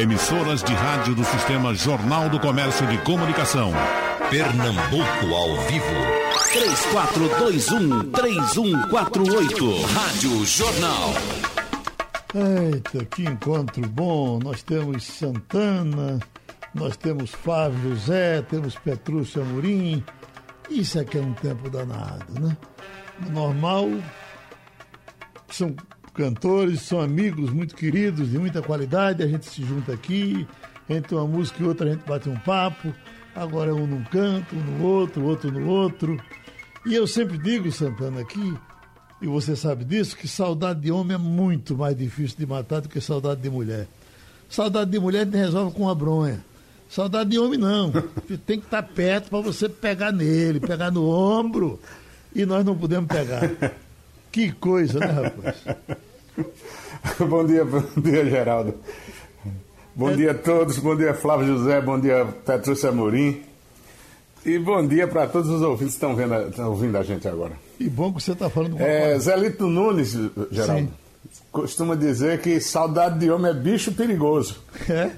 Emissoras de rádio do Sistema Jornal do Comércio de Comunicação. Pernambuco ao vivo. 3421-3148. Rádio Jornal. Eita, que encontro bom! Nós temos Santana, nós temos Flávio José, temos Petrúcio Amorim. Isso aqui é um tempo danado, né? Normal, são cantores, são amigos muito queridos, de muita qualidade, a gente se junta aqui, entre uma música e outra a gente bate um papo, agora um num canto, um no outro, outro no outro. E eu sempre digo, Santana, aqui, e você sabe disso, que saudade de homem é muito mais difícil de matar do que saudade de mulher. Saudade de mulher a resolve com uma bronha. Saudade de homem não. Tem que estar perto para você pegar nele, pegar no ombro. E nós não podemos pegar. Que coisa, né, rapaz? bom dia, bom dia, Geraldo. Bom é... dia a todos, bom dia, Flávio José, bom dia, Petrúcia Amorim. E bom dia para todos os ouvintes que estão, vendo, estão ouvindo a gente agora. E bom que você está falando com é, Zelito Nunes, Geraldo, Sim. costuma dizer que saudade de homem é bicho perigoso. É?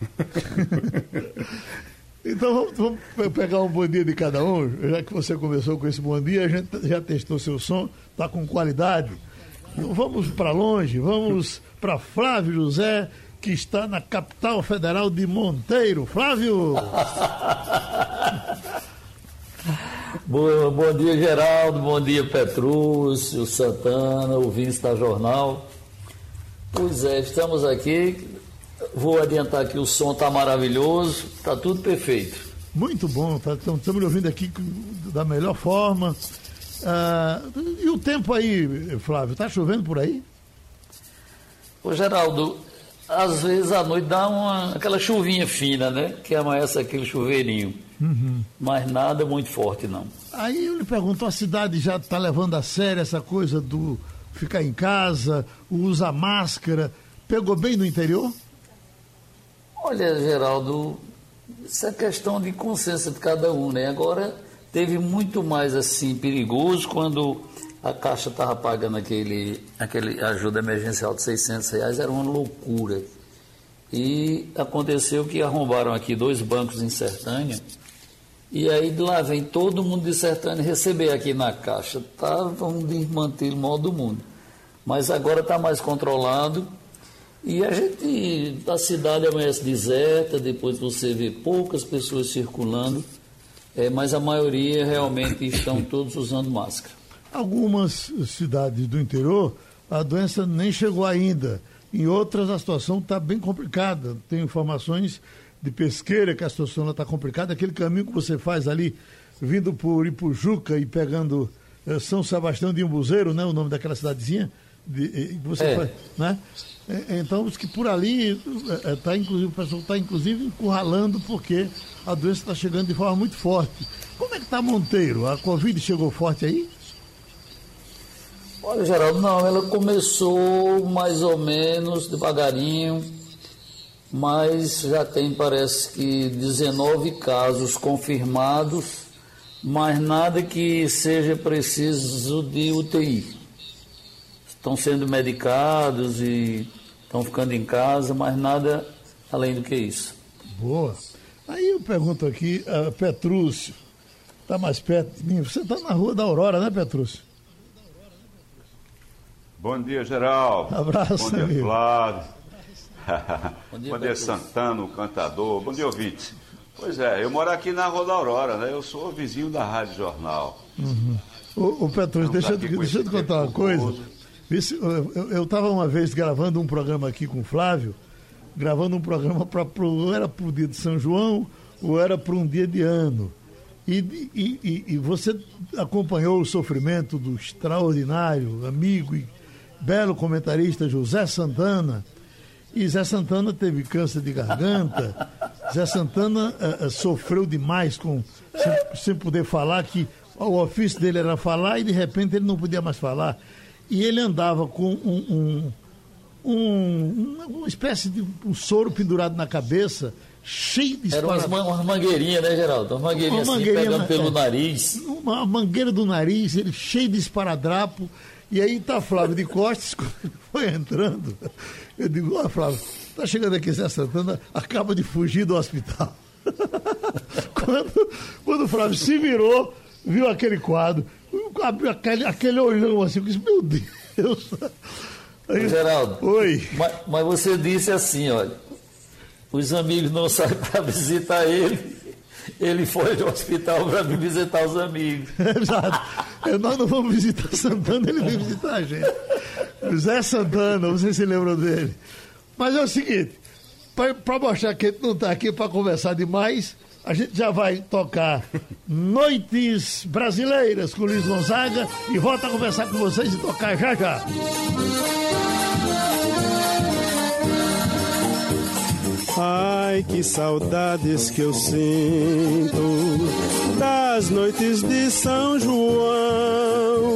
então vamos, vamos, pegar um bom dia de cada um, já que você começou com esse bom dia, a gente já testou seu som, está com qualidade. Então vamos para longe, vamos para Flávio José, que está na capital federal de Monteiro. Flávio! bom, bom dia, Geraldo, bom dia, Petrúcio, Santana, ouvintes da Jornal. Pois é, estamos aqui Vou adiantar que o som está maravilhoso, está tudo perfeito. Muito bom, tá, estamos me ouvindo aqui da melhor forma. Ah, e o tempo aí, Flávio, está chovendo por aí? Ô Geraldo, às vezes à noite dá uma, aquela chuvinha fina, né? Que amanhece aquele chuveirinho. Uhum. Mas nada muito forte, não. Aí eu lhe pergunto, a cidade já está levando a sério essa coisa do ficar em casa, usar máscara? Pegou bem no interior? Olha, Geraldo, é questão de consciência de cada um, né? Agora, teve muito mais assim perigoso quando a Caixa estava pagando aquele, aquele ajuda emergencial de 600 reais, era uma loucura. E aconteceu que arrombaram aqui dois bancos em Sertânia, e aí de lá vem todo mundo de Sertânia receber aqui na Caixa. Estavam tá, desmantelo o mal do mundo. Mas agora está mais controlado e a gente, a cidade amanhece deserta, depois você vê poucas pessoas circulando, é, mas a maioria realmente estão todos usando máscara. Algumas cidades do interior, a doença nem chegou ainda. Em outras, a situação está bem complicada. Tem informações de pesqueira que a situação está complicada. Aquele caminho que você faz ali, vindo por Ipujuca e pegando eh, São Sebastião de Umbuzeiro, né, o nome daquela cidadezinha, de, você é. faz, né? É, então, os que por ali é, é, tá, inclusive, o pessoal está inclusive encurralando porque a doença está chegando de forma muito forte. Como é que está Monteiro? A Covid chegou forte aí? Olha, Geraldo, não, ela começou mais ou menos devagarinho, mas já tem, parece que, 19 casos confirmados, mas nada que seja preciso de UTI estão sendo medicados e estão ficando em casa, mas nada além do que isso. Boa. Aí eu pergunto aqui, uh, Petrúcio, está mais perto de mim. Você está na Rua da Aurora, né, Petrúcio? Bom dia, geral. Abraço, Bom dia, amigo. Flávio. Bom dia, Bom dia Santana, o cantador. Bom dia, ouvinte. Pois é, eu moro aqui na Rua da Aurora, né? Eu sou vizinho da Rádio Jornal. Uhum. Ô, ô Petrúcio, deixa, eu, deixa eu te contar uma coisa. Eu estava uma vez gravando um programa aqui com o Flávio, gravando um programa para ou era para o dia de São João ou era para um dia de ano. E, e, e, você acompanhou o sofrimento do extraordinário amigo e belo comentarista José Santana. E Zé Santana teve câncer de garganta. Zé Santana uh, uh, sofreu demais com sem, sem poder falar, que o ofício dele era falar e de repente ele não podia mais falar e ele andava com um, um, um, uma espécie de um soro pendurado na cabeça, cheio de Era umas, umas mangueirinhas, né, Geraldo? Uma mangueirinha, uma assim, pegando pelo é, nariz. Uma mangueira do nariz, ele cheio de esparadrapo, E aí tá Flávio de Costas, foi entrando. Eu digo, ó, Flávio, tá chegando aqui Zé Santana, acaba de fugir do hospital. quando, quando o Flávio se virou, viu aquele quadro, abriu aquele, aquele olhão assim, eu disse, meu Deus. Aí, Geraldo. Oi. Mas, mas você disse assim, olha, os amigos não saem para visitar ele. Ele foi ao hospital para visitar os amigos. Exato. É, nós não vamos visitar Santana, ele vem visitar a gente. Zé Santana, você se lembrou dele. Mas é o seguinte, para mostrar que a gente não está aqui para conversar demais, a gente já vai tocar Noites Brasileiras com Luiz Gonzaga e volta a conversar com vocês e tocar já já. Ai, que saudades que eu sinto das noites de São João,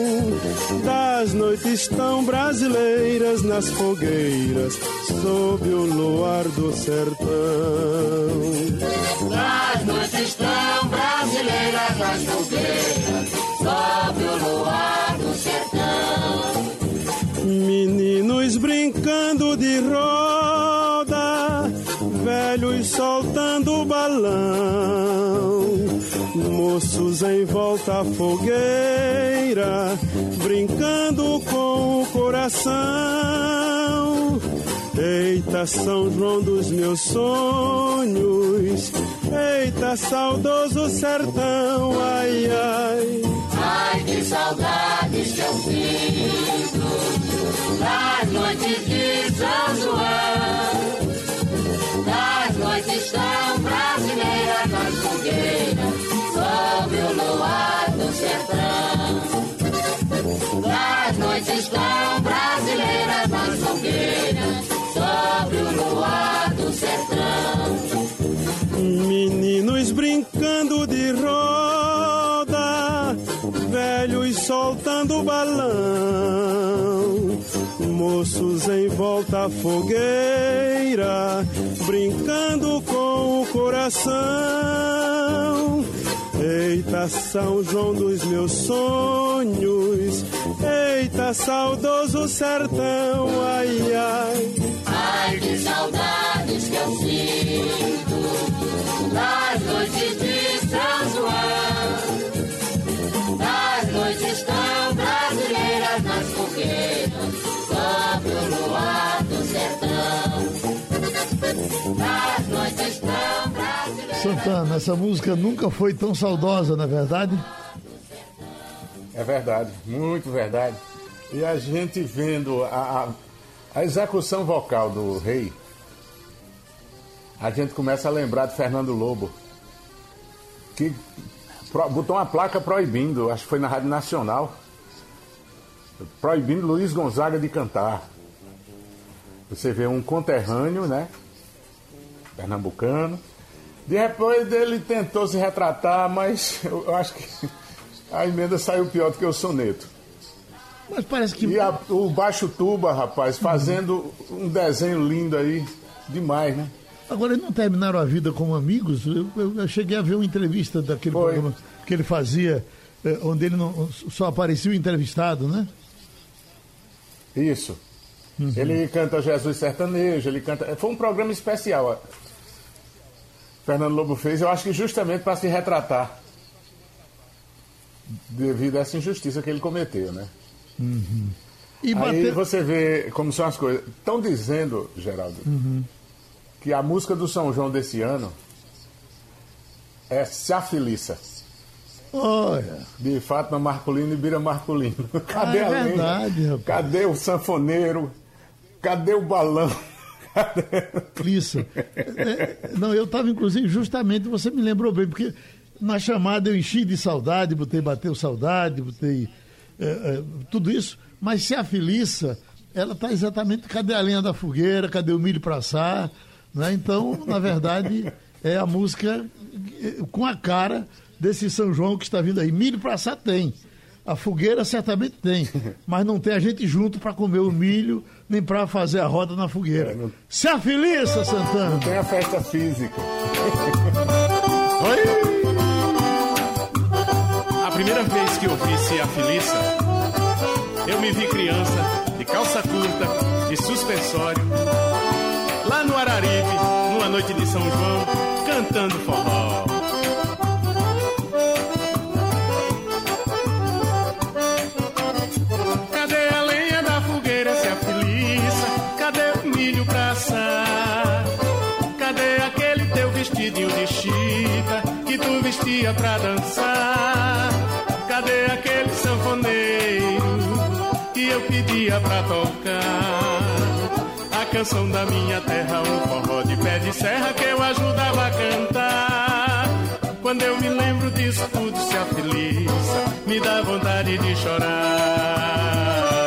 das noites tão brasileiras nas fogueiras, sob o luar do sertão. Das noites tão brasileiras nas fogueiras, sob o luar do sertão. Meninos brincando de roda velhos soltando balão, moços em volta à fogueira, brincando com o coração. Eita, São João dos meus sonhos, eita, saudoso sertão, ai, ai. Ai, que saudades que eu sinto das noites de São João. Das noites tão brasileiras nas fogueiras, sob o luar do sertão. Das noites tão brasileiras nas fogueiras, sob o luar do sertão. Meninos brincando de roda, velhos soltando balão moços em volta à fogueira, brincando com o coração. Eita, São João dos meus sonhos, eita, saudoso sertão, ai, ai. Ai, que saudades que eu sinto das noites de São João, das noites tão brasileiras nas fogueiras sob o luar do sertão. Das. Santana, essa música nunca foi tão saudosa, na é verdade? É verdade, muito verdade. E a gente vendo a, a, a execução vocal do rei, a gente começa a lembrar de Fernando Lobo, que pro, botou uma placa proibindo, acho que foi na Rádio Nacional, proibindo Luiz Gonzaga de cantar. Você vê um conterrâneo, né? Pernambucano. Depois ele tentou se retratar, mas eu acho que a emenda saiu pior do que o soneto. Mas parece que. E a, o Baixo Tuba, rapaz, fazendo um desenho lindo aí, demais, né? Agora, eles não terminaram a vida como amigos? Eu, eu, eu cheguei a ver uma entrevista daquele Foi. programa que ele fazia, eh, onde ele não, só aparecia o entrevistado, né? Isso. Ele canta Jesus Sertanejo, ele canta. Foi um programa especial. Fernando Lobo fez, eu acho que justamente para se retratar devido a essa injustiça que ele cometeu, né? E Aí bater... você vê como são as coisas. Estão dizendo, Geraldo, que a música do São João desse ano é Se Afiliça, Olha, de Fátima Marcolino e Bira Marcolino. Cadê é a verdade. Cadê o sanfoneiro? Cadê o balão? Cadê... isso. É, não, eu estava, inclusive, justamente, você me lembrou bem, porque na chamada eu enchi de saudade, botei bateu saudade, botei é, é, tudo isso, mas se a Felícia, ela está exatamente, cadê a lenha da fogueira, cadê o milho para assar, né? Então, na verdade, é a música eh, com a cara desse São João que está vindo aí. Milho para assar tem. A fogueira certamente tem, mas não tem a gente junto para comer o milho, nem para fazer a roda na fogueira. Se a Felícia, Santana! Tem a festa física. A primeira vez que eu vi Se a Felícia eu me vi criança, de calça curta, de suspensório, lá no Araripe, numa noite de São João, cantando forró. Vestia pra dançar? Cadê aquele sanfoneiro que eu pedia pra tocar? A canção da minha terra, um forró de pé de serra que eu ajudava a cantar. Quando eu me lembro disso tudo se afiliça, me dá vontade de chorar.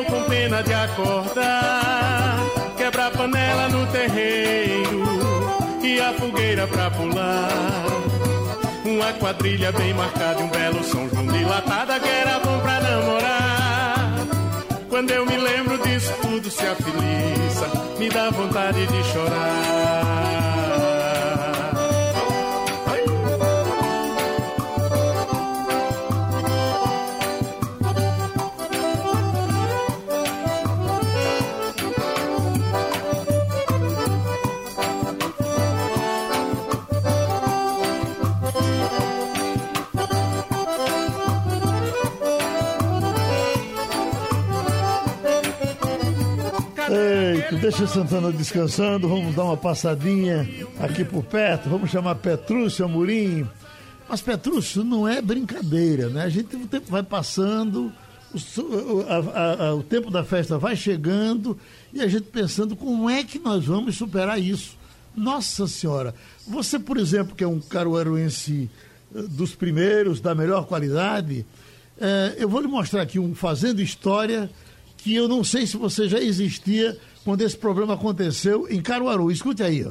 Eu com pena de acordar. Quebra a panela no terreiro e a fogueira pra pular. Uma quadrilha bem marcada e um belo São João dilatada que era bom pra namorar. Quando eu me lembro disso tudo se afiliça, me dá vontade de chorar. Deixa Santana descansando, vamos dar uma passadinha aqui por perto, vamos chamar Petrúcio Amorim. Mas Petrúcio não é brincadeira, né? A gente o tempo vai passando, o, a- a- o tempo da festa vai chegando e a gente pensando como é que nós vamos superar isso. Nossa Senhora, você, por exemplo, que é um caruaruense eh, dos primeiros, da melhor qualidade, eh, eu vou lhe mostrar aqui um Fazendo História que eu não sei se você já existia quando esse problema aconteceu em Caruaru. Escute aí, ó.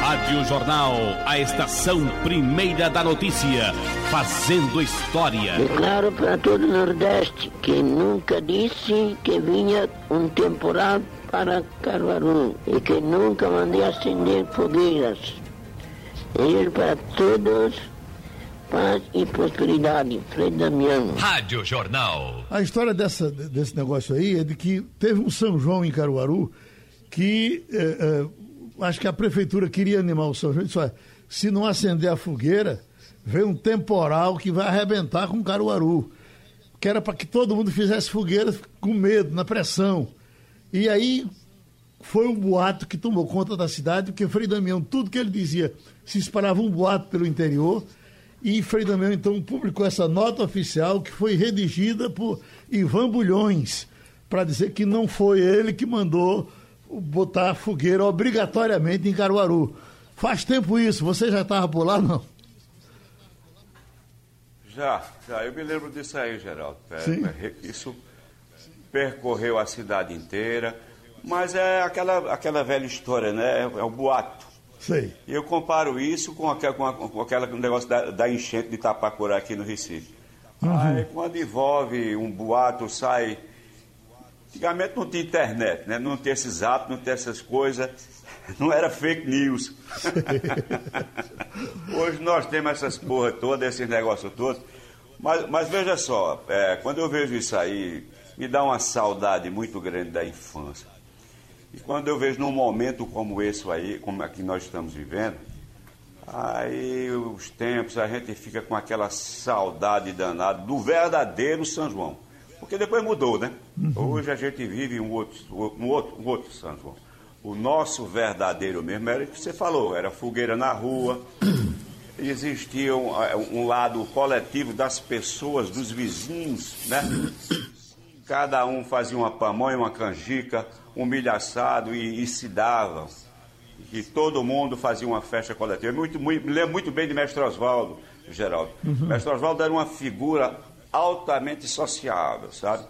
Rádio Jornal, a estação primeira da notícia, fazendo história. Declaro para todo o Nordeste que nunca disse que vinha um temporal para Caruaru e que nunca mandei acender fogueiras. Desejo para todos paz e prosperidade. Frei Damião. Rádio Jornal. A história dessa, desse negócio aí é de que teve um São João em Caruaru que eh, eh, acho que a prefeitura queria animar o São João e disse, olha, se não acender a fogueira, vem um temporal que vai arrebentar com Caruaru. Que era para que todo mundo fizesse fogueira com medo, na pressão. E aí foi um boato que tomou conta da cidade, porque Frei Damião, tudo que ele dizia, se espalhava um boato pelo interior. E Frei Damião, então, publicou essa nota oficial que foi redigida por Ivan Bulhões, para dizer que não foi ele que mandou botar fogueira obrigatoriamente em Caruaru. Faz tempo isso, você já estava por lá, não? Já, já, eu me lembro disso aí, Geraldo. É, é, Isso percorreu a cidade inteira, mas é aquela, aquela velha história, né? É o boato. Sei. E eu comparo isso com aquele com a- com aquela negócio da, da enchente de Tapacurá aqui no Recife. Aí quando envolve um boato, sai. Antigamente não tinha internet, né? Não tinha esses atos, não tinha essas coisas. Não era fake news. Hoje nós temos essas porra todas, esses negócios todos. Mas, mas veja só, é, quando eu vejo isso aí, me dá uma saudade muito grande da infância. E quando eu vejo num momento como esse aí, como é que nós estamos vivendo, aí os tempos a gente fica com aquela saudade danada do verdadeiro São João. Porque depois mudou, né? Hoje a gente vive um outro, um outro, um outro São João. O nosso verdadeiro mesmo era o que você falou, era fogueira na rua, existia um, eh, um lado coletivo das pessoas, dos vizinhos, né? Cada um fazia uma pamonha, uma canjica, um milho assado e, e se davam. que todo mundo fazia uma festa coletiva. Muito, muito, me lembro muito bem de Mestre Oswaldo, Geraldo. Uhum. Mestre Oswaldo era uma figura altamente sociável, sabe?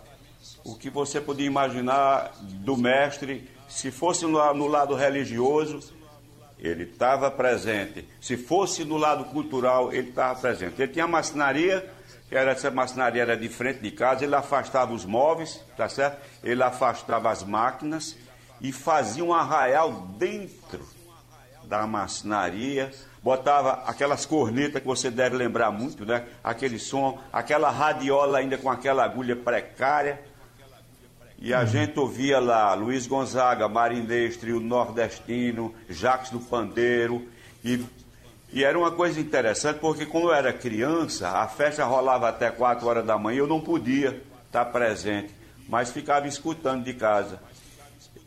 O que você podia imaginar do mestre, se fosse no, no lado religioso, ele estava presente. Se fosse no lado cultural, ele estava presente. Ele tinha maçonaria, que era, essa maçonaria era de frente de casa, ele afastava os móveis, tá certo? Ele afastava as máquinas e fazia um arraial dentro da maçonaria, botava aquelas cornetas que você deve lembrar muito, né? Aquele som, aquela radiola ainda com aquela agulha precária. E a gente ouvia lá Luiz Gonzaga, Marindestre, o Nordestino, Jacques do Pandeiro. E, e era uma coisa interessante, porque quando eu era criança, a festa rolava até 4 horas da manhã, eu não podia estar presente, mas ficava escutando de casa.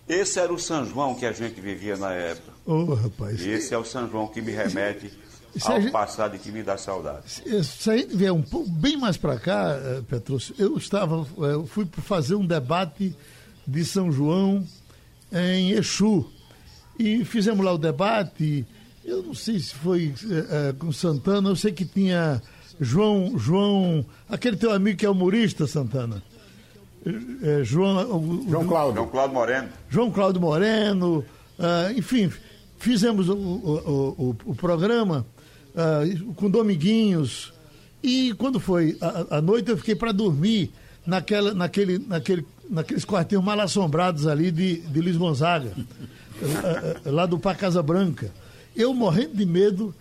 Esse era o São João que a gente vivia na época. Ô, rapaz. Esse é o São João que me remete Se ao gente- passado e que me dá saudade. Se a gente vier um pouco bem mais para cá, eh, Petrúcio, eu estava, eh, eu fui fazer um debate de São João em Exu. E fizemos lá o debate, eu não sei se foi eh, com Santana, eu sei que tinha João, João, aquele teu amigo que é humorista, Santana. Eh, João, o- João Cláudio. João Cláudio Moreno. João Cláudio Moreno, ah, enfim, fizemos o, o- o- o programa ah, com Dominguinhos. E quando foi a, a noite, eu fiquei para dormir naquela, naquele, naquele, naqueles quartinhos mal assombrados ali de, de Luiz Gonzaga, lá do Parque Casa Branca. Eu morrendo de medo,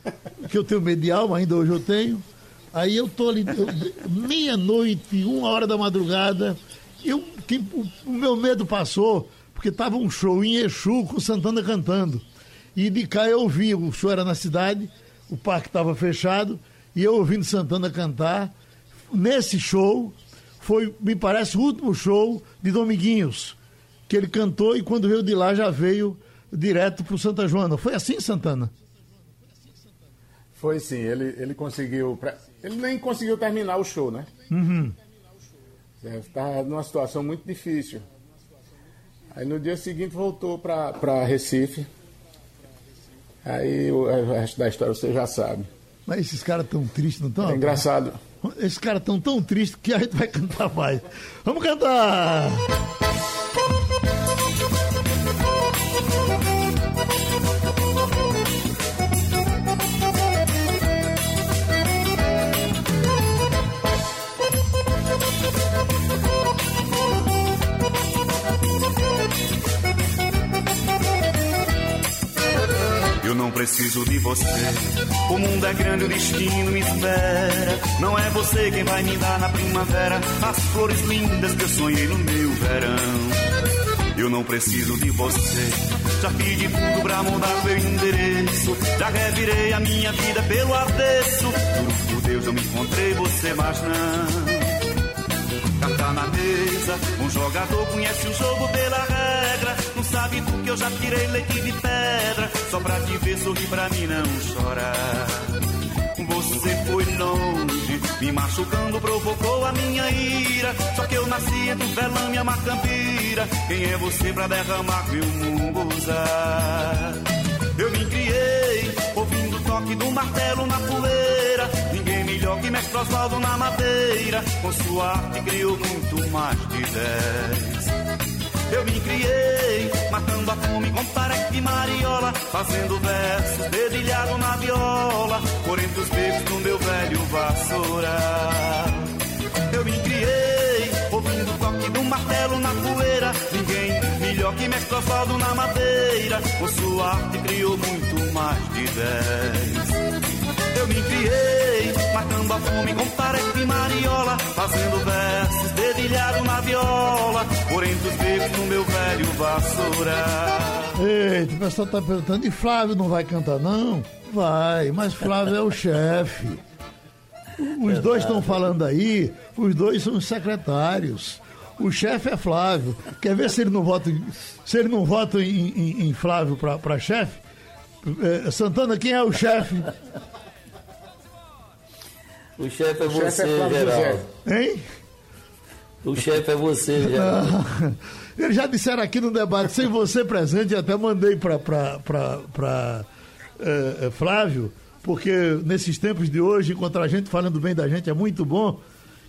que eu tenho medo de alma, ainda hoje eu tenho. Aí eu tô ali, meia-noite, uma hora da madrugada, eu, que, o, o meu medo passou, porque tava um show em Exu com Santana cantando. E de cá eu ouvi, o show era na cidade, o parque estava fechado, e eu ouvindo Santana cantar. Nesse show, foi, me parece, o último show de Dominguinhos, que ele cantou e quando veio de lá já veio direto para o Santa Joana. Foi assim, Santana? Foi sim, ele, ele conseguiu. pre- Ele nem conseguiu terminar o show, né? Uhum. Estava numa situação muito difícil. Aí no dia seguinte voltou para Recife. Aí o, o resto da história você já sabe. Mas esses caras tão tristes, não estão? É engraçado. Esses caras tão tão tristes que a gente vai cantar mais. Vamos cantar! Não preciso de você. O mundo é grande, o destino me espera. Não é você quem vai me dar na primavera as flores lindas que eu sonhei no meu verão. Eu não preciso de você. Já pedi tudo pra mudar meu endereço. Já revirei a minha vida pelo avesso. Por Deus, eu me encontrei você, mas não. Carta na mesa, um jogador conhece o jogo pela sabe do que eu já tirei leite de pedra. Só pra te ver sorrir pra mim não chorar. Você foi longe, me machucando, provocou a minha ira. Só que eu nasci entre o velame e a macambira. Quem é você pra derramar meu munguzá? Eu me criei, ouvindo o toque do martelo na poeira. Ninguém melhor que mestre Oswaldo na madeira. Com sua arte criou muito mais de dez. Eu me criei, matando a fome com tarefa e mariola, fazendo versos, dedilhado na viola, por entre os becos do meu velho vassoura. Eu me criei, ouvindo o toque do martelo na poeira, ninguém melhor que mestre Oswaldo na madeira, com sua arte criou muito mais de dez. Eu me criei, matando a fome com tarefa e mariola, fazendo versos, dedilhado na viola, por entre os becos do meu velho vassoura. Eita, o pessoal tá perguntando, e Flávio não vai cantar, não? Vai, mas Flávio é o chefe. Os dois estão falando aí, os dois são os secretários. O chefe é Flávio. Quer ver se ele não vota, em- se ele não vota em, em- em Flávio para chefe? Eh, Santana, quem é o chefe? O chefe é O chefe você, é Geraldo. Hein? O chefe é você. Ah, Eles já disseram aqui no debate, sem você presente, até mandei para é, Flávio, porque nesses tempos de hoje, encontrar gente falando bem da gente é muito bom.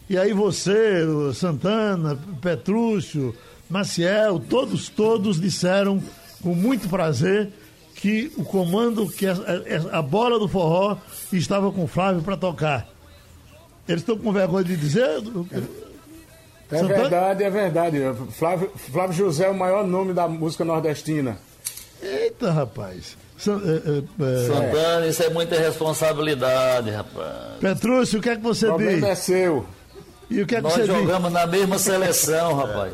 E aí você, Santana, Petrúcio, Maciel, todos, todos disseram com muito prazer que o comando, que a, a- a bola do forró estava com o Flávio para tocar. Eles estão com vergonha de dizer? É Santana? verdade, é verdade. Flávio, Flávio José é o maior nome da música nordestina. Eita, rapaz. San- é, é, é, Santana, isso é muita responsabilidade, rapaz. Petrúcio, o que é que você O problema é diz? seu. E o que é que Nós você diz? jogamos na mesma seleção, rapaz.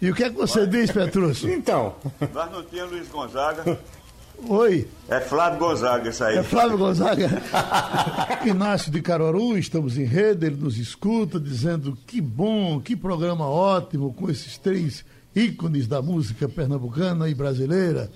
E o que é que você diz, Petrúcio? Então, Nós não tínhamos Luiz Gonzaga. Oi, É Flávio Gonzaga isso aí. é Flávio Gonzaga. Inácio de Caruaru, estamos em rede, ele nos escuta dizendo que bom, que programa ótimo com esses três ícones da música pernambucana e brasileira.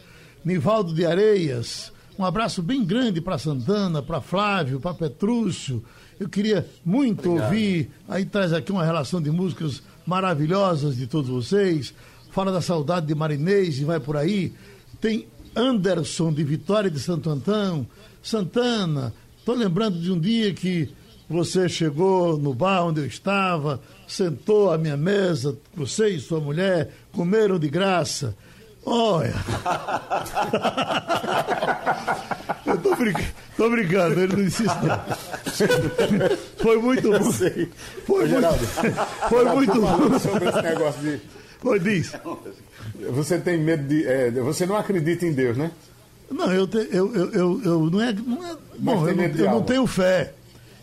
Nivaldo de Areias, um abraço bem grande para Santana, para Flávio, para Petrúcio. Eu queria muito ouvir, aí traz aqui uma relação de músicas maravilhosas de todos vocês. Fala da saudade de Marinês e vai por aí. Tem Anderson de Vitória de Santo Antão, Santana. Estou lembrando de um dia que você chegou no bar onde eu estava, sentou à minha mesa, você e sua mulher comeram de graça. Olha. Eu tô brincando, tô brincando, ele não disse isso não. Foi muito bom. Foi muito, foi muito falando bom. sobre esse negócio de. Foi diz. Você tem medo de. é, você não acredita em Deus, né? Não, eu, te- eu, eu, eu, eu não é. Não é bom, eu, não, eu não tenho fé.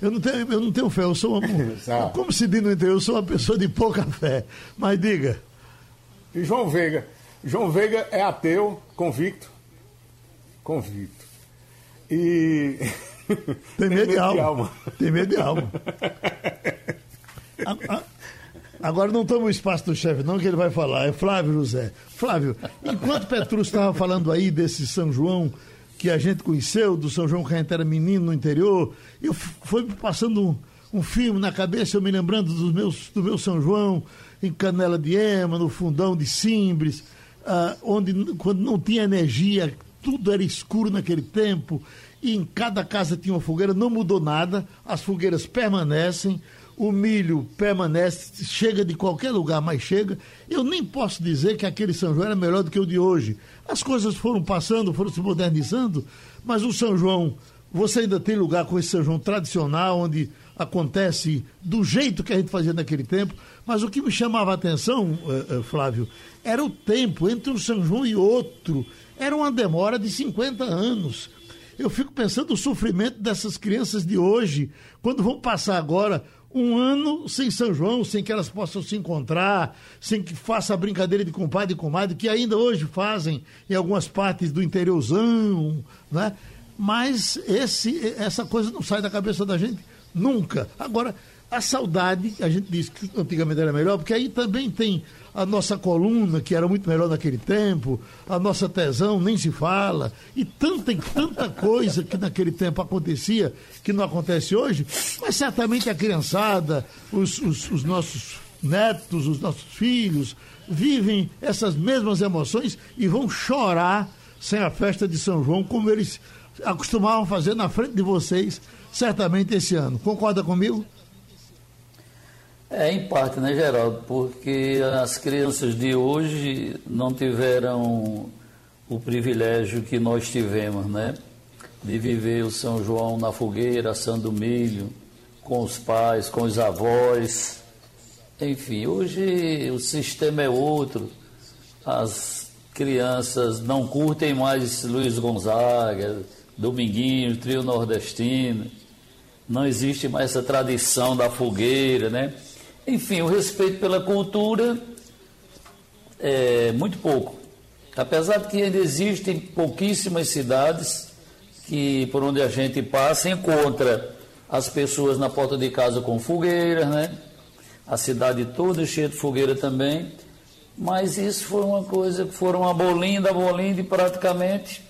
Eu não tenho, eu não tenho fé, eu sou uma. Como se diz no interior, eu sou uma pessoa de pouca fé. Mas diga, E João Veiga. João Veiga é ateu, convicto. Convicto. E. tem medo de alma. Tem medo de alma. A- a- Agora não toma o espaço do chefe, não, que ele vai falar. É Flávio José. Flávio, enquanto Petrus estava falando aí desse São João que a gente conheceu, do São João que a gente era menino no interior, eu f- foi me passando um, um filme na cabeça, eu me lembrando dos meus, do meu São João, em Canela de Ema, no fundão de Simbres, ah, onde quando não tinha energia, tudo era escuro naquele tempo, e em cada casa tinha uma fogueira, não mudou nada, as fogueiras permanecem, o milho permanece, chega de qualquer lugar, mas chega. Eu nem posso dizer que aquele São João era melhor do que o de hoje. As coisas foram passando, foram se modernizando, mas o São João, você ainda tem lugar com esse São João tradicional, onde acontece do jeito que a gente fazia naquele tempo. Mas o que me chamava a atenção, eh, eh, Flávio, era o tempo entre um São João e outro. Era uma demora de 50 anos. Eu fico pensando o sofrimento dessas crianças de hoje, quando vão passar agora um ano sem São João, sem que elas possam se encontrar, sem que faça a brincadeira de compadre e comadre, que ainda hoje fazem em algumas partes do interiorzão, né? Mas esse, essa coisa não sai da cabeça da gente nunca. Agora, a saudade, a gente diz que antigamente era melhor, porque aí também tem a nossa coluna, que era muito melhor naquele tempo, a nossa tesão, nem se fala, e tanta, tanta coisa que naquele tempo acontecia, que não acontece hoje, mas certamente a criançada, os, os, os nossos netos, os nossos filhos, vivem essas mesmas emoções e vão chorar sem a festa de São João, como eles acostumavam fazer na frente de vocês, certamente esse ano. Concorda comigo? É, em parte, né, Geraldo? Porque as crianças de hoje não tiveram o privilégio que nós tivemos, né? De viver o São João na fogueira, assando milho, com os pais, com os avós. Enfim, hoje o sistema é outro. As crianças não curtem mais Luiz Gonzaga, Dominguinho, Trio Nordestino. Não existe mais essa tradição da fogueira, né? Enfim, o respeito pela cultura é muito pouco. Apesar de que ainda existem pouquíssimas cidades que por onde a gente passa encontra as pessoas na porta de casa com fogueiras, né? A cidade toda cheia de fogueira também. Mas isso foi uma coisa que foram abolindo, abolindo e praticamente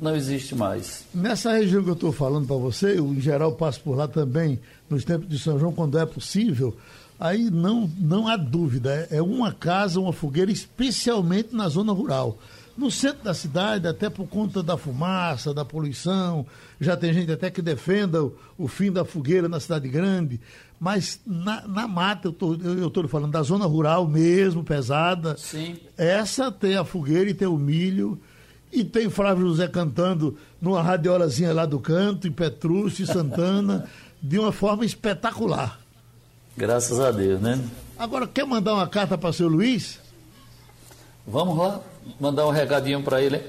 não existe mais. Nessa região que eu estou falando para você, eu, em geral passo por lá também, nos tempos de São João, quando é possível. Aí não, não há dúvida, é, é uma casa, uma fogueira, especialmente na zona rural. No centro da cidade, até por conta da fumaça, da poluição, já tem gente até que defenda o, o fim da fogueira na cidade grande, mas na, na mata, eu estou falando da zona rural mesmo, pesada, Sim. essa tem a fogueira e tem o milho, e tem Flávio José cantando numa radiolazinha lá do canto, em Petrúcio, Santana, de uma forma espetacular. Graças a Deus, né? Agora, quer mandar uma carta para o seu Luiz? Vamos lá, mandar um recadinho para ele.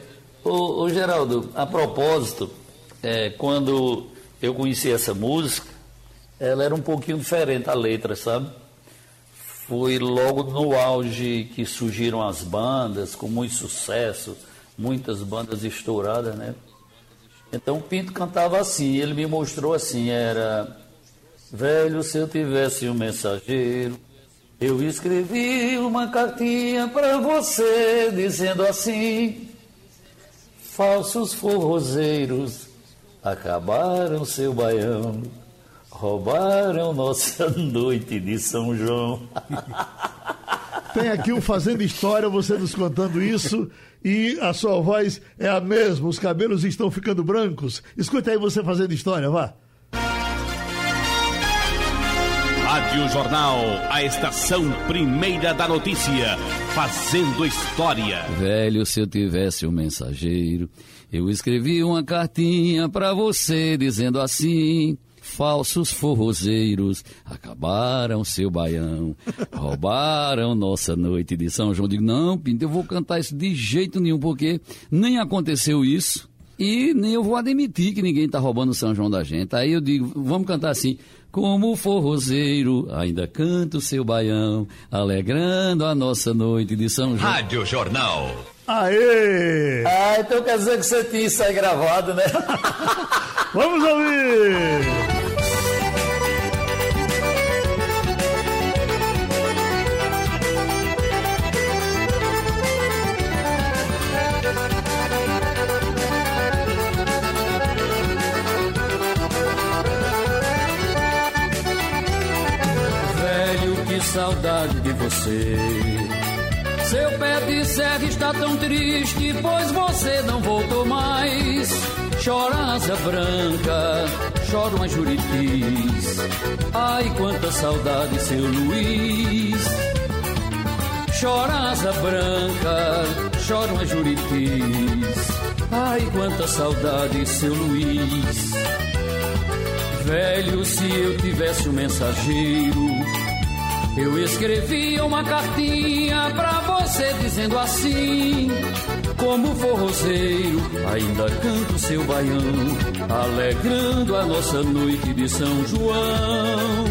Ô, ô, Geraldo, a propósito, é, quando eu conheci essa música, ela era um pouquinho diferente a letra, sabe? Foi logo no auge que surgiram as bandas, com muito sucesso, muitas bandas estouradas, né? Então o Pinto cantava assim, ele me mostrou assim, era Velho, se eu tivesse um mensageiro, eu escrevi uma cartinha para você dizendo assim: Falsos forrozeiros acabaram seu baião, roubaram nossa noite de São João. Tem aqui um Fazendo História, você nos contando isso, e a sua voz é a mesma, os cabelos estão ficando brancos. Escuta aí você fazendo história, vá. Rádio Jornal, a estação primeira da notícia, fazendo história. Velho, se eu tivesse um mensageiro, eu escrevi uma cartinha pra você dizendo assim: falsos forrozeiros acabaram seu baião, roubaram nossa noite de São João. Digo, não, Pinto, eu vou cantar isso de jeito nenhum, porque nem aconteceu isso. E nem eu vou admitir que ninguém está roubando o São João da gente. Aí eu digo, vamos cantar assim. Como forrozeiro, ainda canta o seu baião, alegrando a nossa noite de São João. Rádio Jornal. Aê! Ah, então quer dizer que você tinha isso aí gravado, né? Vamos ouvir! Saudade de você. Seu pé de serra está tão triste, pois você não voltou mais. Chora asa branca, choram as juritis. Ai, quanta saudade, seu Luiz. Chora asa branca, choram as juritis. Ai, quanta saudade, seu Luiz. Velho, se eu tivesse um mensageiro, eu escrevia uma cartinha pra você dizendo assim: Como forrozeiro, ainda canto seu baião, alegrando a nossa noite de São João.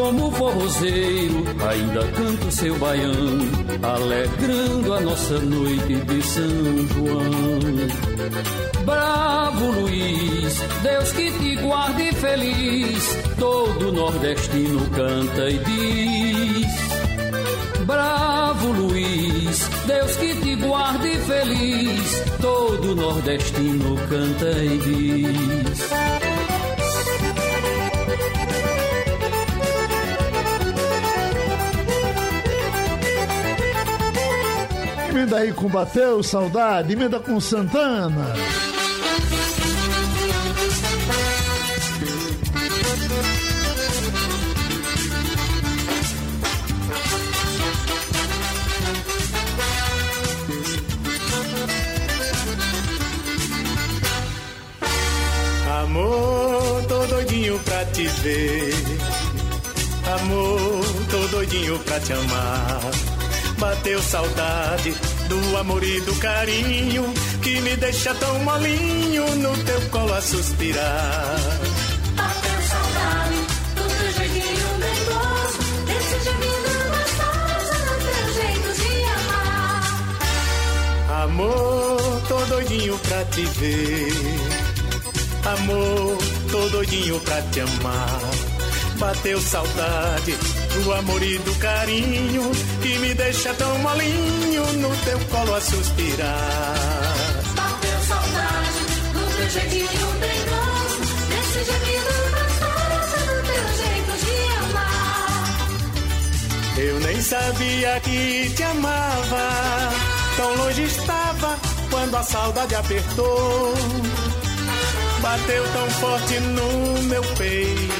Como forrozeiro, ainda canto seu baião, alegrando a nossa noite de São João. Bravo Luiz, Deus que te guarde feliz, todo nordestino canta e diz. Bravo Luiz, Deus que te guarde feliz, todo nordestino canta e diz. Emenda aí com Bateu, saudade, emenda com Santana. Amor, tô doidinho pra te ver. Amor, tô doidinho pra te amar. Bateu saudade do amor e do carinho que me deixa tão molinho no teu colo a suspirar. Bateu saudade do teu jeitinho dengoso, desse gemido gostoso, do teu jeito de amar. Amor, tô doidinho pra te ver. Amor, tô doidinho pra te amar. Bateu saudade do amor e do carinho que me deixa tão molinho no teu colo a suspirar. Bateu saudade do teu jeitinho dengoso, desse gemido gostoso, do teu jeito de amar. Eu nem sabia que te amava. Tão longe estava quando a saudade apertou. Bateu tão forte no meu peito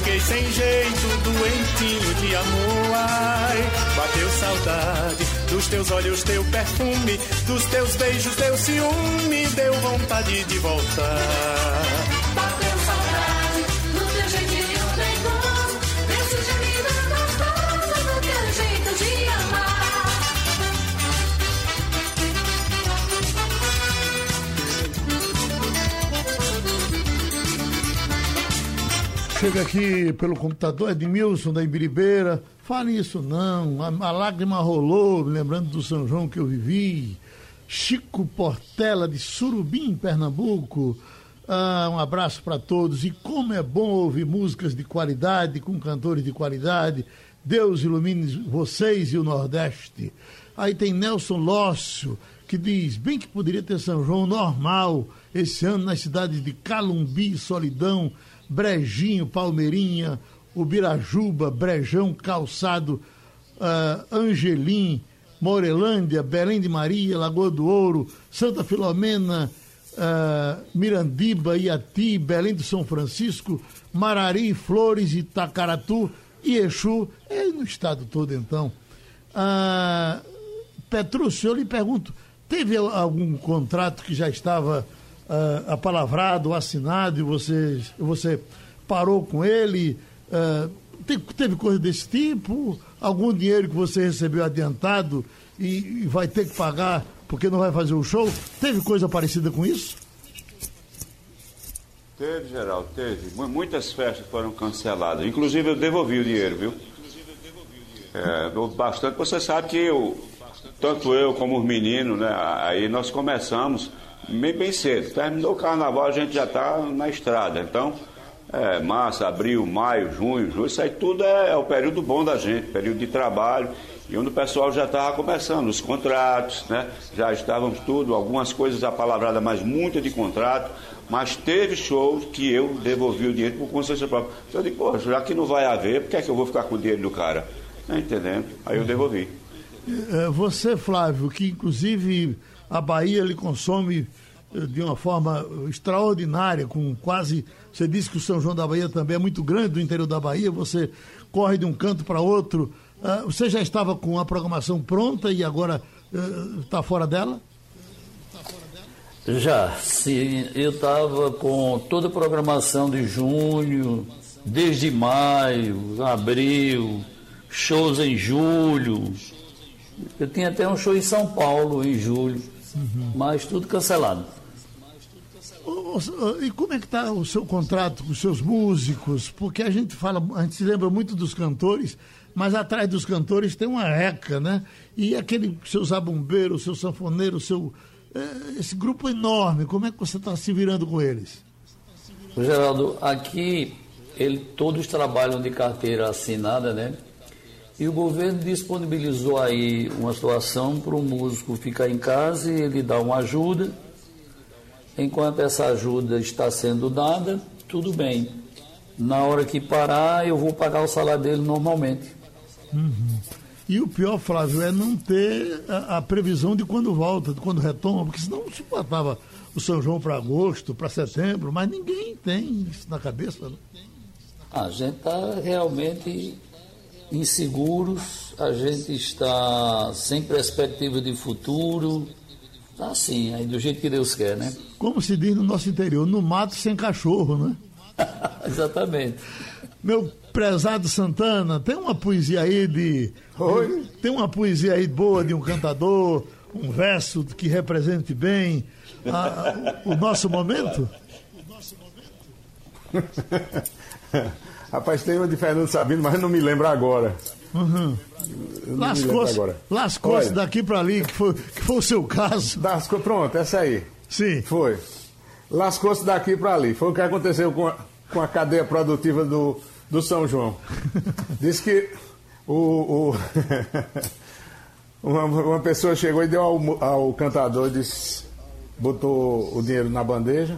fiquei sem jeito, doentinho de amor. Ai, bateu saudade dos teus olhos, teu perfume, dos teus beijos, teu ciúme, deu vontade de voltar. Chega aqui pelo computador Edmilson da Ibiribeira. Fale isso não. A, a lágrima rolou, lembrando do São João que eu vivi. Chico Portela de Surubim, Pernambuco. Ah, um abraço para todos. E como é bom ouvir músicas de qualidade, com cantores de qualidade. Deus ilumine vocês e o Nordeste. Aí tem Nelson Lócio, que diz: bem que poderia ter São João normal esse ano nas cidades de Calumbi, Solidão, Brejinho, Palmeirinha, Ubirajuba, Brejão, Calçado, ah, Angelim, Morelândia, Belém de Maria, Lagoa do Ouro, Santa Filomena, ah, Mirandiba, Iati, Belém do São Francisco, Marari, Flores, Itacaratu e Exu, é no estado todo então. Ah, Petrúcio, eu lhe pergunto, teve algum contrato que já estava ah, apalavrado, assinado e você, você parou com ele? Te- teve coisa desse tipo? Algum dinheiro que você recebeu adiantado e, e vai ter que pagar porque não vai fazer o show? Teve coisa parecida com isso? Teve, Geraldo, teve. Mu- Muitas festas foram canceladas. Inclusive eu devolvi o dinheiro, viu? É, bastante. Você sabe que eu, tanto eu como os meninos, né? Aí nós começamos bem, bem cedo. Terminou o carnaval, a gente já está na estrada. Então, é, março, abril, maio, junho, julho, isso aí tudo é, é o período bom da gente, período de trabalho. E onde o pessoal já estava começando, os contratos, né? Já estávamos tudo, algumas coisas apalavradas, mas muito de contrato. Mas teve shows que eu devolvi o dinheiro por consciência própria. Então eu digo, pô, já que não vai haver, por que é que eu vou ficar com o dinheiro do cara? Tá entendendo? Aí eu devolvi. Eh, Você, Flávio, que inclusive a Bahia lhe consome eh, de uma forma extraordinária, com quase. Você disse que o São João da Bahia também é muito grande do interior da Bahia, você corre de um canto para outro. Ah, Você já estava com a programação pronta e agora está fora dela? Já, sim, eu estava com toda a programação de junho, desde maio, abril, shows em julho. Eu tinha até um show em São Paulo em julho, mas tudo cancelado. E como é que está o seu contrato com os seus músicos? Porque a gente fala, a gente se lembra muito dos cantores, mas atrás dos cantores tem uma reca, né? E aquele seu zabumbeiro, seu sanfoneiro, seu eh, esse grupo enorme, como é que você está se virando com eles? Geraldo, aqui ele, todos trabalham de carteira assinada, né? E o governo disponibilizou aí uma situação para o músico ficar em casa e ele dar uma ajuda. Enquanto essa ajuda está sendo dada, tudo bem. Na hora que parar, eu vou pagar o salário dele normalmente. E o pior, Flávio, é não ter a, a previsão de quando volta, de quando retoma, porque senão se botava o São João para agosto, para setembro, mas ninguém tem isso na cabeça. Né? A gente está realmente inseguros, a gente está sem perspectiva de futuro. Tá assim, aí do jeito que Deus quer, né? Como se diz no nosso interior, no mato sem cachorro, né? Exatamente. Meu prezado Santana, tem uma poesia aí de. Oi? Tem uma poesia aí boa de um cantador, um verso que represente bem a- o nosso momento? Rapaz, tem uma de Fernando Sabino, mas não me lembro agora. Uhum. Lascou-se Olha, daqui para ali, que foi, que foi o seu caso. Lascou, pronto, essa aí. Sim. Foi. Lascou-se daqui para ali. Foi o que aconteceu com a, com a cadeia produtiva do, do São João. Diz que o, o- uma, uma pessoa chegou e deu ao, ao cantador, disse, botou o dinheiro na bandeja.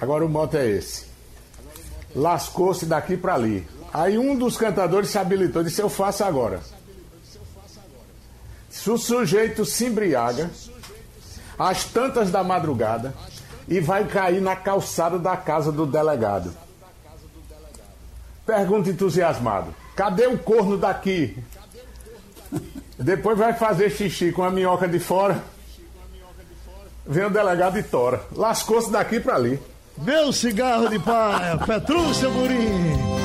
Agora o moto é esse. Lascou-se daqui para ali. Aí um dos cantadores se habilitou, disse: Eu faço agora. Se o sujeito se embriaga, às tantas da madrugada, e vai cair na calçada da casa do delegado. Pergunta entusiasmado: Cadê o corno daqui? Depois vai fazer xixi com a minhoca de fora. Vem o delegado e tora. Lascou-se daqui para ali. Meu cigarro de palha, Petrúcia Murim.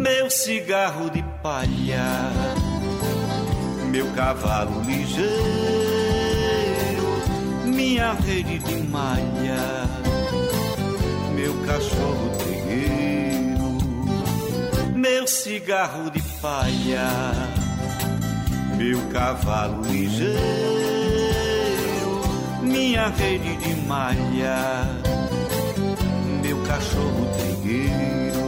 Meu cigarro de palha, meu cavalo ligeiro, minha rede de malha, cachorro trigueiro, meu cigarro de palha, meu cavalo ligeiro, minha rede de malha, meu cachorro trigueiro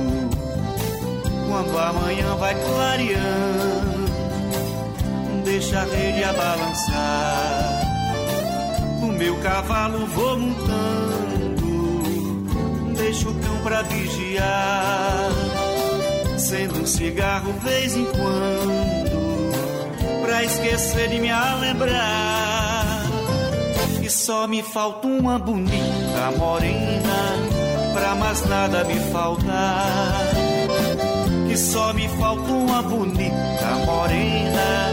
quando amanhã vai clareando, deixa a rede a balançar. O meu cavalo vou montando, pra vigiar. Sendo um cigarro vez em quando, pra esquecer de me lembrar. Que só me falta uma bonita morena, pra mais nada me faltar que só me falta uma bonita morena,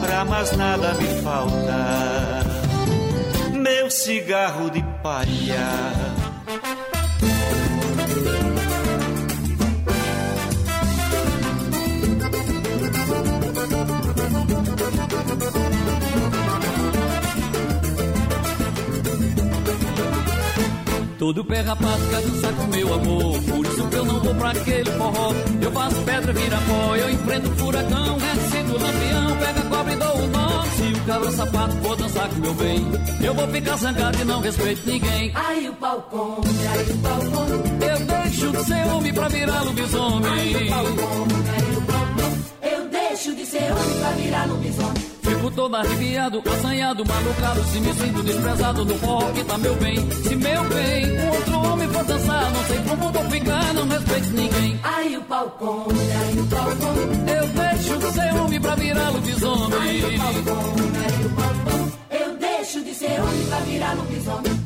pra mais nada me falta. Meu cigarro de palha. Todo pé rapaz quer dançar com meu amor Por isso que eu não vou pra aquele forró Eu faço pedra, vira pó Eu enfrento o furacão, ressinto o lampião Pega a cobra e dou o nó Se o cabra sapato for dançar com meu bem Eu vou ficar zangado e não respeito ninguém Ai o pau come, ai o pau come. Eu deixo de ser homem pra virar lobisomem Ai o pau come, ai o pau come. Eu deixo de ser homem pra virar lobisomem. Fico todo arrepiado, assanhado, malucado Se me sinto desprezado no forró que tá meu bem Se meu bem, um outro homem for dançar Não sei como vou ficar, não respeito ninguém Ai o pau come, ai o pau come. Eu deixo de ser homem pra virar lobisomem Ai o pau come, ai o pau come. Eu deixo de ser homem pra virar lobisomem.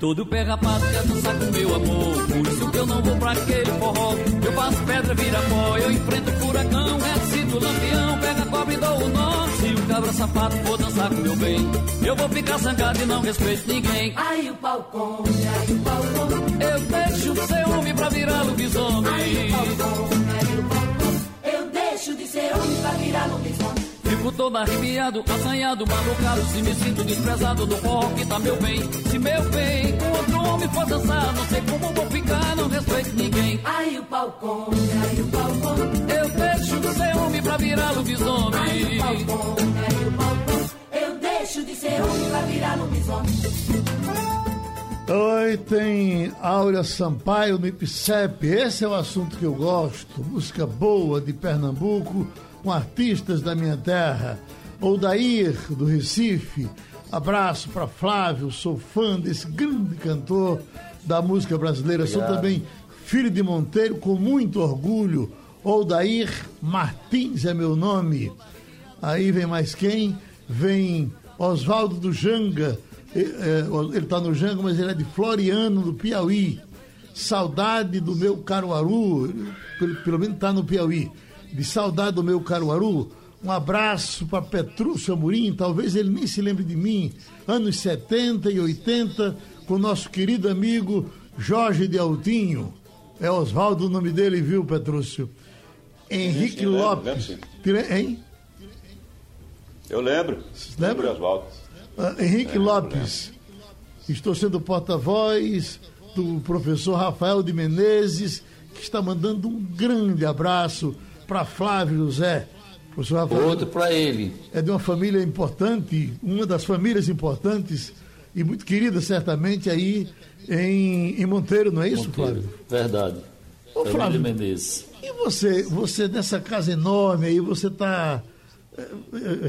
Todo pé rapaz quer dançar com meu amor Por isso que eu não vou pra aquele forró Eu faço pedra, vira pó Eu enfrento furacão, ressinto o lampião Pega a cobra e dou o nó Se o cabra sapato for dançar com meu bem Eu vou ficar zangado e não respeito ninguém Ai o pau come, ai o pau come. Eu deixo de ser homem pra virar lobisomem Ai o pau come, ai o pau come. Eu deixo de ser homem pra virar lobisomem. Fico todo arrepiado, assanhado, malucado Se me sinto desprezado do forró que tá meu bem Se meu bem, com outro homem for dançar Não sei como vou ficar, não respeito ninguém Ai o pau come, ai o pau come. Eu deixo de ser homem pra virar Ai o lobisomem pau come, ai o pau come. Eu deixo de ser homem pra virar lobisomem. Oi, tem Áurea Sampaio no IPCEP. Esse é o assunto que eu gosto. Música boa de Pernambuco, com artistas da minha terra. Odair, do Recife. Abraço para Flávio, sou fã desse grande cantor da música brasileira. Sou também filho de Monteiro, com muito orgulho. Odair Martins é meu nome. Aí vem mais quem? Vem Oswaldo do Janga. Eh, Ele está no Janga, mas ele é de Floriano, do Piauí. Saudade do meu Caruaru. Pelo menos está no Piauí. De saudade do meu Caruaru. Um abraço para Petrúcio Amorim. Talvez ele nem se lembre de mim. Anos 70 e 80, com nosso querido amigo Jorge de Altinho. É Oswaldo o nome dele, viu, Petrúcio? Henrique lembro, Lopes. lembro. Tire- Hein? Eu lembro. Lembra? Lembro, Oswaldo. Ah, Henrique Lembro, Lopes. Estou sendo porta-voz do professor Rafael de Menezes, que está mandando um grande abraço para Flávio José. Outro para ele. é de uma família importante, uma das famílias importantes e muito querida, certamente, aí em, em Monteiro, não é isso, Monteiro. Flávio? Verdade. Ô, Flávio. Menezes. E você, você nessa casa enorme aí, você está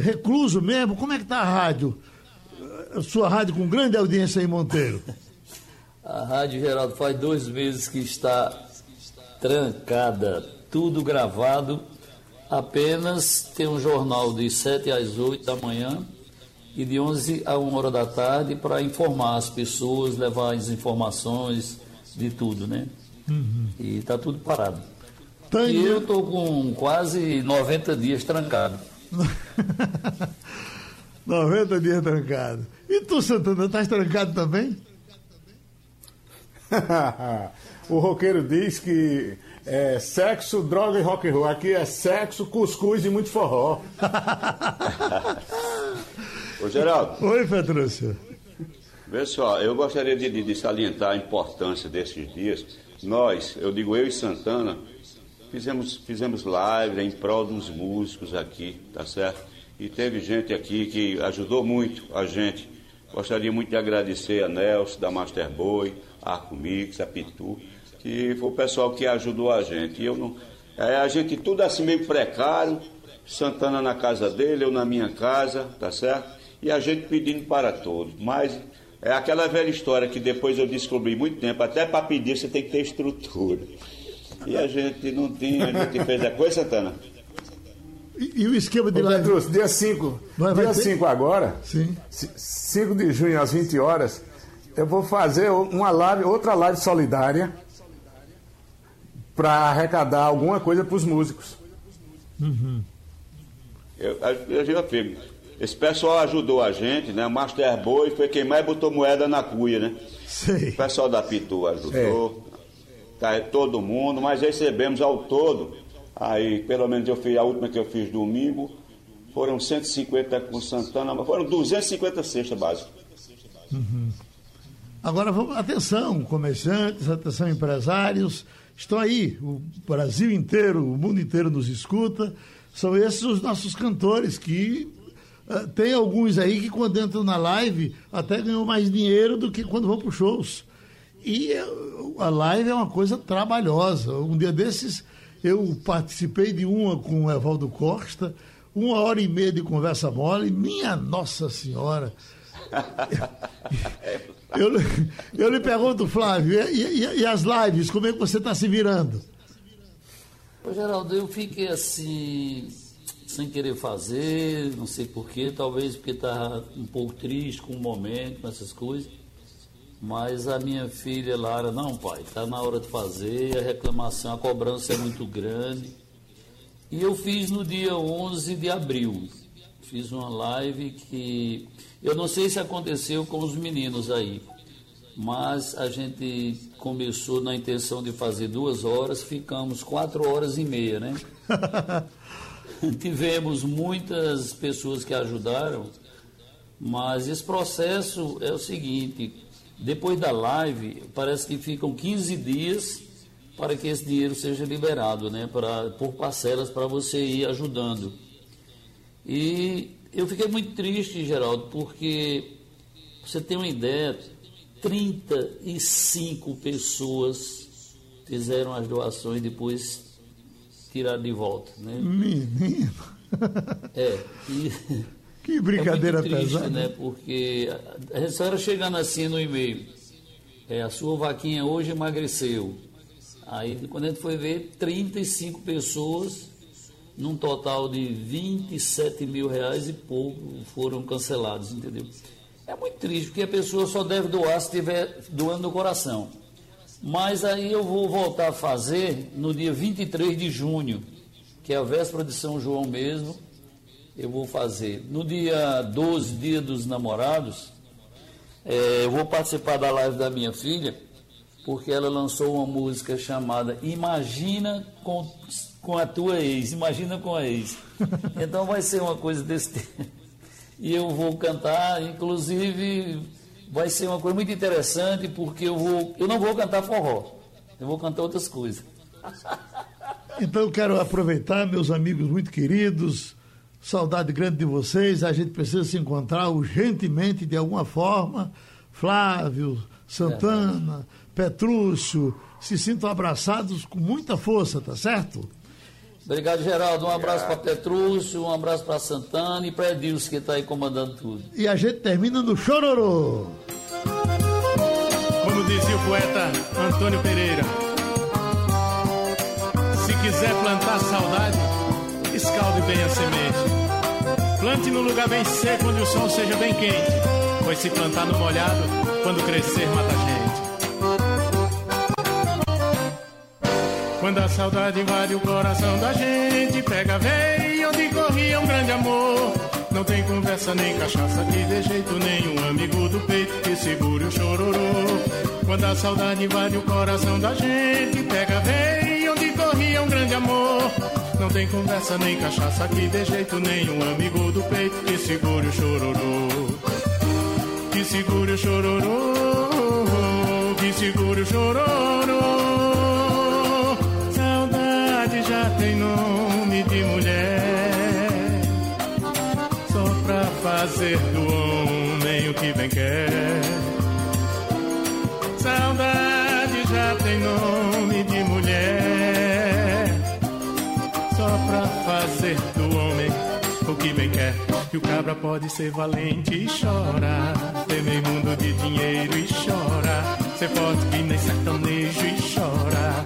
recluso mesmo? Como é que está a rádio? A sua rádio com grande audiência em Monteiro. A Rádio Geraldo faz dois meses que está trancada, tudo gravado. Apenas tem um jornal de 7 às 8 da manhã e de 11 a 1 hora da tarde para informar as pessoas, levar as informações de tudo, né? E está tudo parado. Tânia- E eu estou com quase 90 dias trancado. 90 dias trancado. E tu, Santana, estás trancado também? o roqueiro diz que é sexo, droga e rock and roll. Aqui é sexo, cuscuz e muito forró. Ô, Geraldo, Oi, Petrúcio. vê só, eu gostaria de, de- de salientar a importância desses dias. Nós, eu digo eu e Santana, fizemos, fizemos live em prol dos músicos aqui, tá certo? E teve gente aqui que ajudou muito a gente. Gostaria muito de agradecer a Nelson, da Master Boy, a Arco Mix, a Pitu, que foi o pessoal que ajudou a gente. Eu não, é, a gente tudo assim meio precário, Santana na casa dele, eu na minha casa, tá certo? E a gente pedindo para todos. Mas é aquela velha história que depois eu descobri muito tempo, até para pedir você tem que ter estrutura. E a gente não tinha, a gente fez a coisa, Santana. E, e o esquema de Ô, live? Petrus, dia 5, Vai- vai dia ter? 5 agora, Sim. 5 de junho às 20 horas, eu vou fazer uma live, outra live solidária para arrecadar alguma coisa para os músicos. Eu, eu já fico. Esse pessoal ajudou a gente, né? O Master Boy foi quem mais botou moeda na cuia, né? Sei. O pessoal da Pitu ajudou, tá, todo mundo, mas recebemos ao todo, aí pelo menos eu fiz, a última que eu fiz domingo, foram 150 com Santana, mas foram 250 cestas básicas. Agora, vamos, atenção, comerciantes, atenção, empresários. Estão aí, o Brasil inteiro, o mundo inteiro nos escuta. São esses os nossos cantores que eh, tem alguns aí que quando entram na live até ganham mais dinheiro do que quando vão para os shows. E eh, a live é uma coisa trabalhosa. Um dia desses eu participei de uma com o Evaldo Costa, uma hora e meia de conversa mole. Minha Nossa Senhora! Eu, eu lhe pergunto, Flávio, e, e- e as lives, como é que você está se virando? Ô, Geraldo, eu fiquei assim, sem querer fazer, não sei porquê, talvez porque estava um pouco triste com o momento, com essas coisas. Mas a minha filha Lara, não, pai, está na hora de fazer, a reclamação, a cobrança é muito grande. E eu fiz no dia 11 de abril. Fiz uma live que. Eu não sei se aconteceu com os meninos aí, mas a gente começou na intenção de fazer duas horas, ficamos quatro horas e meia, né? Tivemos muitas pessoas que ajudaram, mas esse processo é o seguinte: depois da live, parece que ficam 15 dias para que esse dinheiro seja liberado, né? Pra, por parcelas para você ir ajudando. E eu fiquei muito triste, Geraldo, porque você tem uma ideia, 35 pessoas fizeram as doações e depois tiraram de volta, né? Menino, É, e que brincadeira é muito triste, pesada. né? Porque a- a senhora chegando assim no e-mail, é, a sua vaquinha hoje emagreceu. Aí quando a gente foi ver, 35 pessoas, num total de 27 mil reais e pouco foram cancelados, entendeu? É muito triste, porque a pessoa só deve doar se estiver doando do coração. Mas aí eu vou voltar a fazer no dia 23 de junho, que é a véspera de São João mesmo, eu vou fazer. No dia 12, dia dos namorados, eh, eu vou participar da live da minha filha, porque ela lançou uma música chamada Imagina com, com a tua ex, imagina com a ex. Então vai ser uma coisa desse tipo. E eu vou cantar, inclusive vai ser uma coisa muito interessante, porque eu vou, eu não vou cantar forró, eu vou cantar outras coisas. Então eu quero aproveitar, meus amigos muito queridos, saudade grande de vocês. A gente precisa se encontrar urgentemente de alguma forma. Flávio, Santana, Petrúcio, se sintam abraçados com muita força, tá certo? Obrigado, Geraldo. Um abraço para Petrúcio, um abraço para Santana e para Edilson, que está aí comandando tudo. E a gente termina no chororô. Como dizia o poeta Antônio Pereira, se quiser plantar saudade, escalde bem a semente. Plante no lugar bem seco, onde o sol seja bem quente, pois se plantar no molhado, quando crescer, mata a gente. Saudade invade o coração da gente, pega vem onde corria um grande amor. Não tem conversa nem cachaça que de jeito nenhum amigo do peito que segure o chororô. Quando a saudade invade o coração da gente, pega vem onde corria um grande amor. Não tem conversa nem cachaça que de jeito nenhum amigo do peito que segure o chororô. Que segure o chororô, que segure o chororô. Tem nome de mulher, só pra fazer do homem o que bem quer. Saudade já tem nome de mulher, só pra fazer do homem o que bem quer. E o cabra pode ser valente e chora, ter meio mundo de dinheiro e chora, ser forte que nem sertanejo e chora,